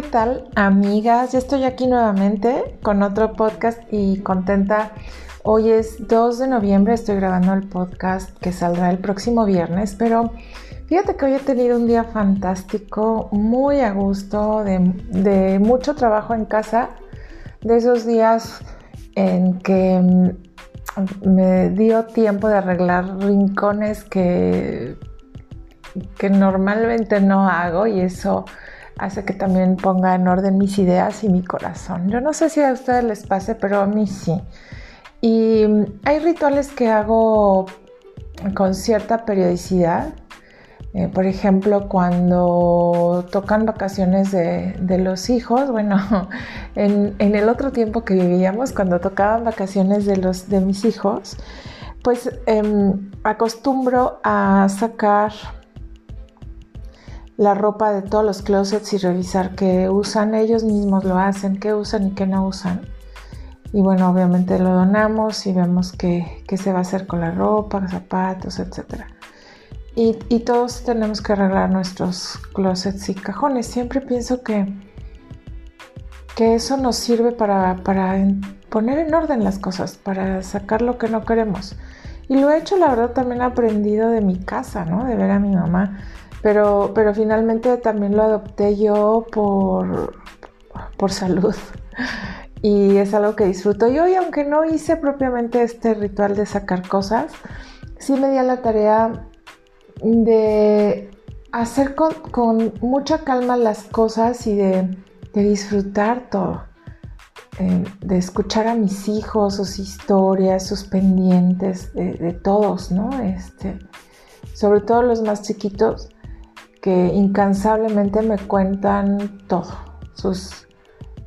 ¿qué tal amigas? Ya estoy aquí nuevamente con otro podcast y contenta. Hoy es 2 de noviembre, estoy grabando el podcast que saldrá el próximo viernes, pero fíjate que hoy he tenido un día fantástico, muy a gusto, de, mucho trabajo en casa, de esos días en que mm, me dio tiempo de arreglar rincones que normalmente no hago y eso hace que también ponga en orden mis ideas y mi corazón. Yo no sé si a ustedes les pase, pero a mí sí. Y hay rituales que hago con cierta periodicidad. Eh, por ejemplo, cuando tocan vacaciones de, los hijos, bueno, en, el otro tiempo que vivíamos, cuando tocaban vacaciones de, los, de mis hijos, pues em, acostumbro a sacar la ropa de todos los closets y revisar qué usan, ellos mismos lo hacen, qué usan y qué no usan. Y bueno, obviamente lo donamos y vemos qué, se va a hacer con la ropa, zapatos, etc. Y, todos tenemos que arreglar nuestros closets y cajones. Siempre pienso que, que eso nos sirve para, para poner en orden las cosas, para sacar lo que no queremos. Y lo he hecho, la verdad, también aprendido de mi casa, ¿no? De ver a mi mamá pero, pero finalmente también lo adopté yo por, por salud y es algo que disfruto. Y hoy, aunque no hice propiamente este ritual de sacar cosas, sí me di a la tarea de hacer con, mucha calma las cosas y de, disfrutar todo. Eh, de escuchar a mis hijos, sus historias, sus pendientes, de, de todos, ¿no? Este, sobre todo los más chiquitos que incansablemente me cuentan todo, sus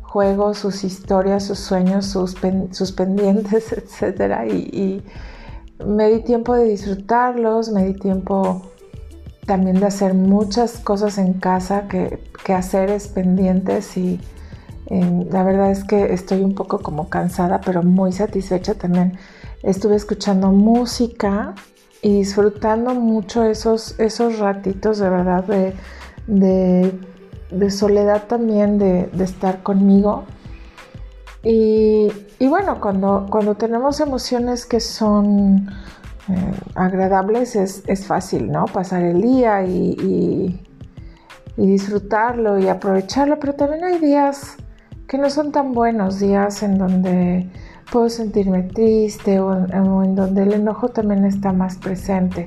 juegos, sus historias, sus sueños, sus, pendientes, etc. Y, me di tiempo de disfrutarlos, me di tiempo también de hacer muchas cosas en casa, que, que haceres pendientes y em, la verdad es que estoy un poco como cansada, pero muy satisfecha también. Estuve escuchando música y disfrutando mucho esos, esos ratitos de verdad de, soledad también, de, estar conmigo. Y, bueno, cuando, cuando tenemos emociones que son eh, agradables es, fácil, ¿no? Pasar el día y, y disfrutarlo y aprovecharlo, pero también hay días que no son tan buenos, días en donde puedo sentirme triste o, en donde el enojo también está más presente,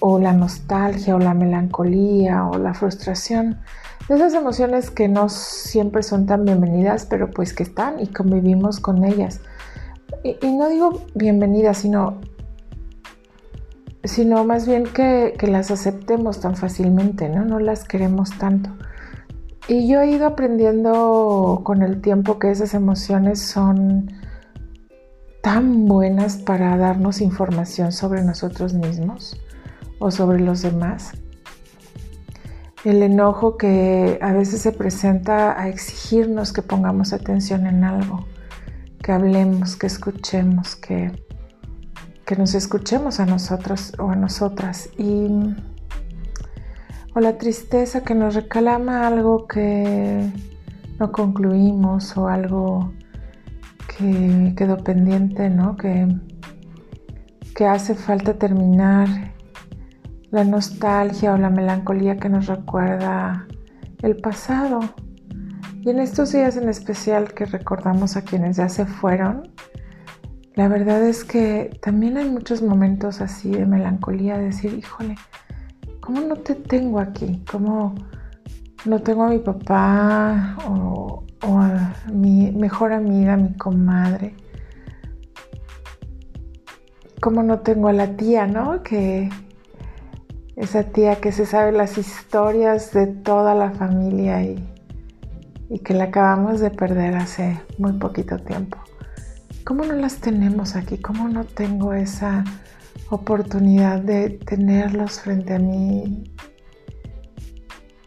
o la nostalgia o la melancolía o la frustración. Esas emociones que no siempre son tan bienvenidas, pero pues que están y convivimos con ellas. Y, no digo bienvenidas, sino, sino más bien que, que, las aceptemos tan fácilmente, ¿no? No las queremos tanto. Y yo he ido aprendiendo con el tiempo que esas emociones son tan buenas para darnos información sobre nosotros mismos o sobre los demás. El enojo que a veces se presenta a exigirnos que pongamos atención en algo, que hablemos, que escuchemos, que, que nos escuchemos a nosotros o a nosotras. Y, o la tristeza que nos recalama algo que no concluimos o algo que quedó pendiente, ¿no? Que, que hace falta terminar, la nostalgia o la melancolía que nos recuerda el pasado. Y en estos días en especial que recordamos a quienes ya se fueron, la verdad es que también hay muchos momentos así de melancolía, de decir, híjole, ¿cómo no te tengo aquí? ¿Cómo no tengo a mi papá o, a mi mejor amiga, mi comadre. Como no tengo a la tía, ¿no? Que esa tía que se sabe las historias de toda la familia y, y que la acabamos de perder hace muy poquito tiempo. ¿Cómo no las tenemos aquí? ¿Cómo no tengo esa oportunidad de tenerlos frente a mí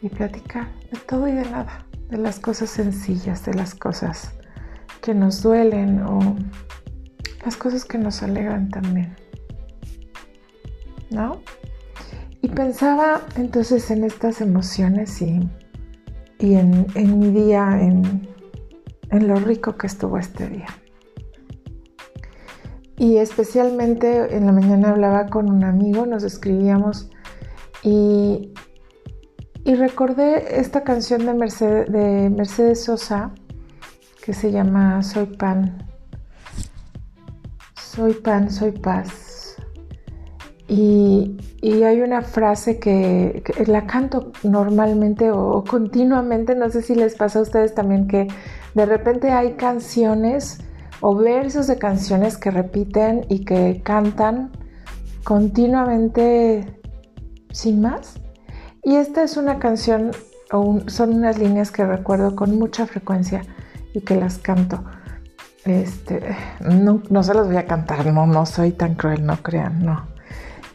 y platicar de todo y de nada? de las cosas sencillas, de las cosas que nos duelen o las cosas que nos alegran también. ¿No? Y pensaba entonces en estas emociones y, y en, mi día, en, en lo rico que estuvo este día. Y especialmente en la mañana hablaba con un amigo, nos escribíamos y, y recordé esta canción de Mercedes, de Mercedes Sosa que se llama Soy Pan. Soy pan, soy paz. Y, hay una frase que, la canto normalmente o, continuamente, no sé si les pasa a ustedes también que de repente hay canciones o versos de canciones que repiten y que cantan continuamente sin más. Y esta es una canción, son unas líneas que recuerdo con mucha frecuencia y que las canto. Este, no, no se las voy a cantar, no, no soy tan cruel, no crean, no.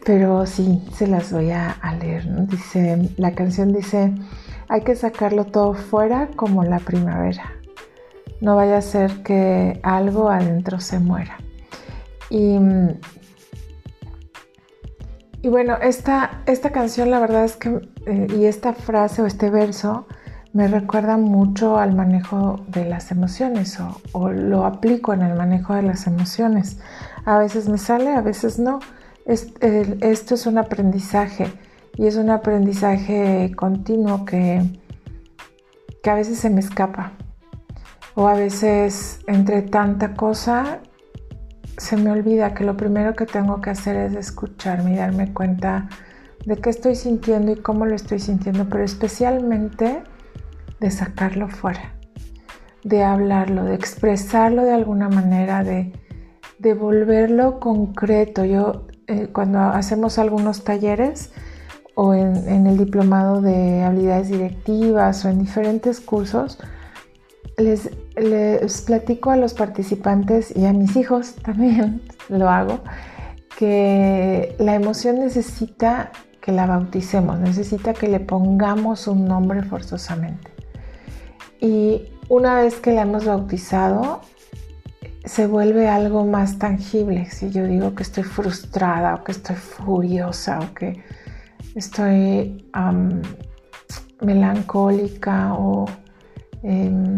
Pero sí, se las voy a, leer. Dice, la canción dice, hay que sacarlo todo fuera como la primavera. No vaya a ser que algo adentro se muera. Y, y bueno, esta, esta canción la verdad es que, eh, y esta frase o este verso, me recuerda mucho al manejo de las emociones o, lo aplico en el manejo de las emociones. A veces me sale, a veces no. esto es un aprendizaje y es un aprendizaje continuo que, que a veces se me escapa o a veces entre tanta cosa se me olvida que lo primero que tengo que hacer es escucharme y darme cuenta de qué estoy sintiendo y cómo lo estoy sintiendo, pero especialmente de sacarlo fuera, de hablarlo, de expresarlo de alguna manera, de, de volverlo concreto. Yo eh, cuando hacemos algunos talleres o en, el diplomado de habilidades directivas o en diferentes cursos, les, platico a los participantes y a mis hijos también lo hago, que la emoción necesita que la bauticemos, necesita que le pongamos un nombre forzosamente. Y una vez que la hemos bautizado, se vuelve algo más tangible. Si yo digo que estoy frustrada o que estoy furiosa o que estoy melancólica o em,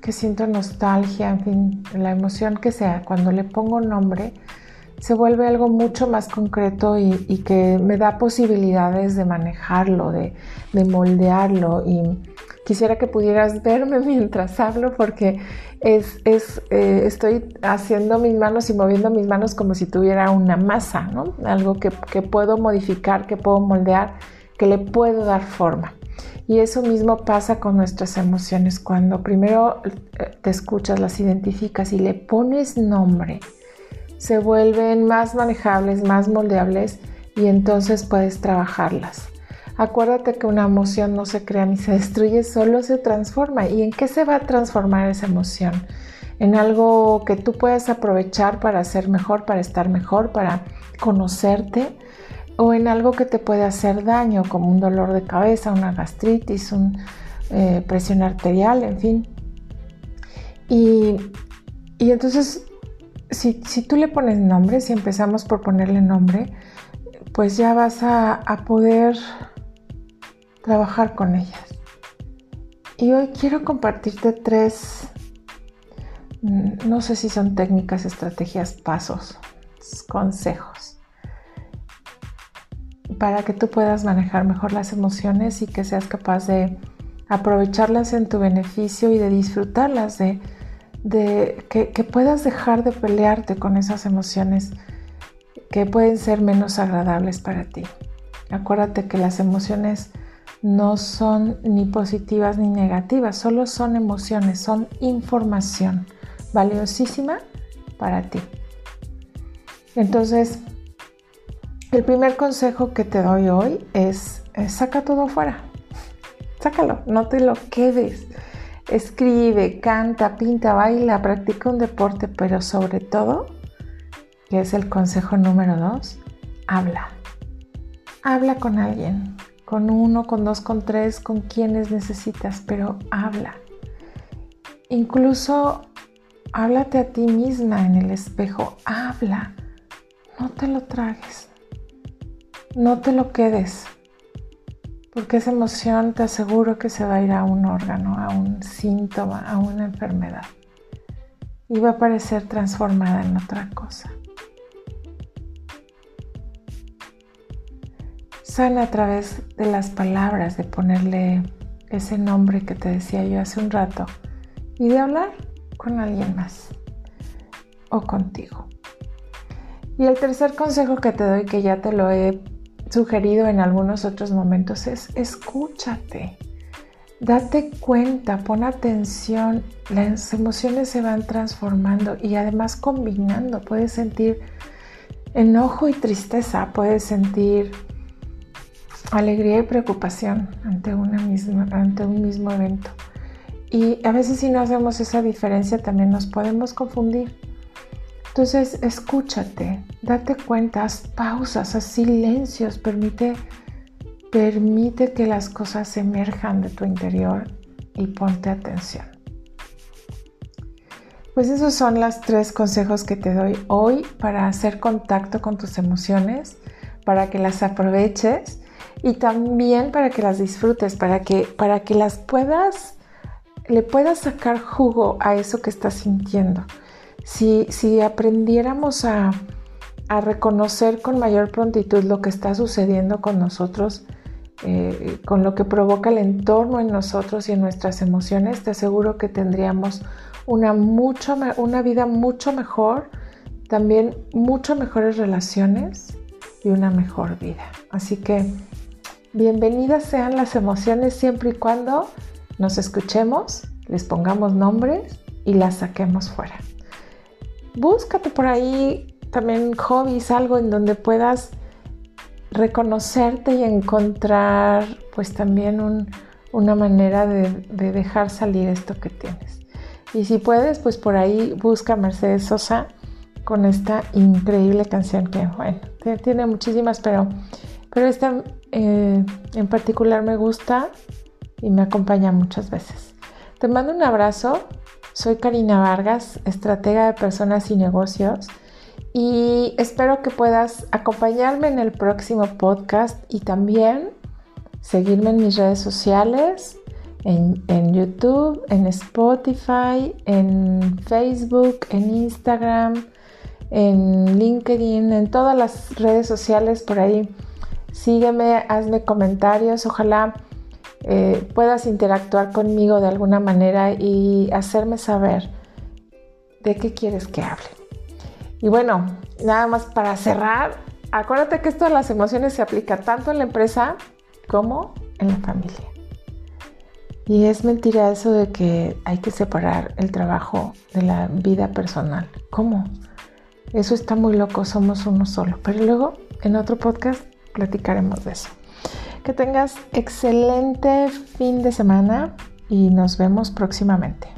que siento nostalgia, en fin, la emoción que sea, cuando le pongo nombre, se vuelve algo mucho más concreto y, que me da posibilidades de manejarlo, de, moldearlo. Y quisiera que pudieras verme mientras hablo porque es, eh, estoy haciendo mis manos y moviendo mis manos como si tuviera una masa, ¿no? Algo que puedo modificar, que puedo moldear, que le puedo dar forma. Y eso mismo pasa con nuestras emociones. Cuando primero eh, te escuchas, las identificas y le pones nombre, se vuelven más manejables, más moldeables y entonces puedes trabajarlas. Acuérdate que una emoción no se crea ni se destruye, solo se transforma. ¿Y en qué se va a transformar esa emoción? En algo que tú puedas aprovechar para ser mejor, para estar mejor, para conocerte, o en algo que te puede hacer daño, como un dolor de cabeza, una gastritis, una eh, presión arterial, en fin. Y, y entonces si, tú le pones nombre, si empezamos por ponerle nombre, pues ya vas a, poder trabajar con ellas. Y hoy quiero compartirte tres, mm, no sé si son técnicas, estrategias, pasos, consejos, para que tú puedas manejar mejor las emociones y que seas capaz de aprovecharlas en tu beneficio y de disfrutarlas, de que, puedas dejar de pelearte con esas emociones que pueden ser menos agradables para ti. Acuérdate que las emociones no son ni positivas ni negativas, solo son emociones, son información valiosísima para ti. Entonces, el primer consejo que te doy hoy es, es saca todo fuera. Sácalo, no te lo quedes escribe, canta, pinta, baila, practica un deporte, pero sobre todo, que es el consejo número dos, habla. Habla con alguien, con uno, con dos, con tres, con quienes necesitas, pero habla. Incluso háblate a ti misma en el espejo, habla. No te lo tragues, no te lo quedes, porque esa emoción te aseguro que se va a ir a un órgano, a un síntoma, a una enfermedad y va a parecer transformada en otra cosa. Sana a través de las palabras, de ponerle ese nombre que te decía yo hace un rato y de hablar con alguien más o contigo. Y el tercer consejo que te doy, que ya te lo he sugerido en algunos otros momentos, es escúchate. Date cuenta, pon atención, las emociones se van transformando y además combinando. Puedes sentir enojo y tristeza, puedes sentir alegría y preocupación ante, una misma, ante un mismo evento. Y a veces si no hacemos esa diferencia también nos podemos confundir. Entonces escúchate, date cuenta, haz pausas, haz silencios, permite, permite que las cosas emerjan de tu interior y ponte atención. Pues esos son los tres consejos que te doy hoy para hacer contacto con tus emociones, para que las aproveches y también para que las disfrutes, para que, para que las puedas, le puedas sacar jugo a eso que estás sintiendo. Si, aprendiéramos a, reconocer con mayor prontitud lo que está sucediendo con nosotros, eh, con lo que provoca el entorno en nosotros y en nuestras emociones, te aseguro que tendríamos una, una vida mucho mejor, también mucho mejores relaciones y una mejor vida. Así que bienvenidas sean las emociones siempre y cuando nos escuchemos, les pongamos nombres y las saquemos fuera búscate por ahí también hobbies, algo en donde puedas reconocerte y encontrar pues también una manera de, dejar salir esto que tienes. Y si puedes, pues por ahí busca Mercedes Sosa con esta increíble canción que, bueno, tiene muchísimas, pero, pero esta eh, en particular me gusta y me acompaña muchas veces. Te mando un abrazo, soy Karina Vargas, estratega de personas y negocios, y espero que puedas acompañarme en el próximo podcast y también seguirme en mis redes sociales, en, en, YouTube, en Spotify, en Facebook, en Instagram, en LinkedIn, en todas las redes sociales por ahí. Sígueme, hazme comentarios, ojalá eh, puedas interactuar conmigo de alguna manera y hacerme saber de qué quieres que hable. Y bueno, nada más para cerrar, acuérdate que esto de las emociones se aplica tanto en la empresa como en la familia. Y es mentira eso de que hay que separar el trabajo de la vida personal. ¿Cómo? Eso está muy loco, somos uno solo. Pero luego en otro podcast platicaremos de eso. Que tengas excelente fin de semana y nos vemos próximamente.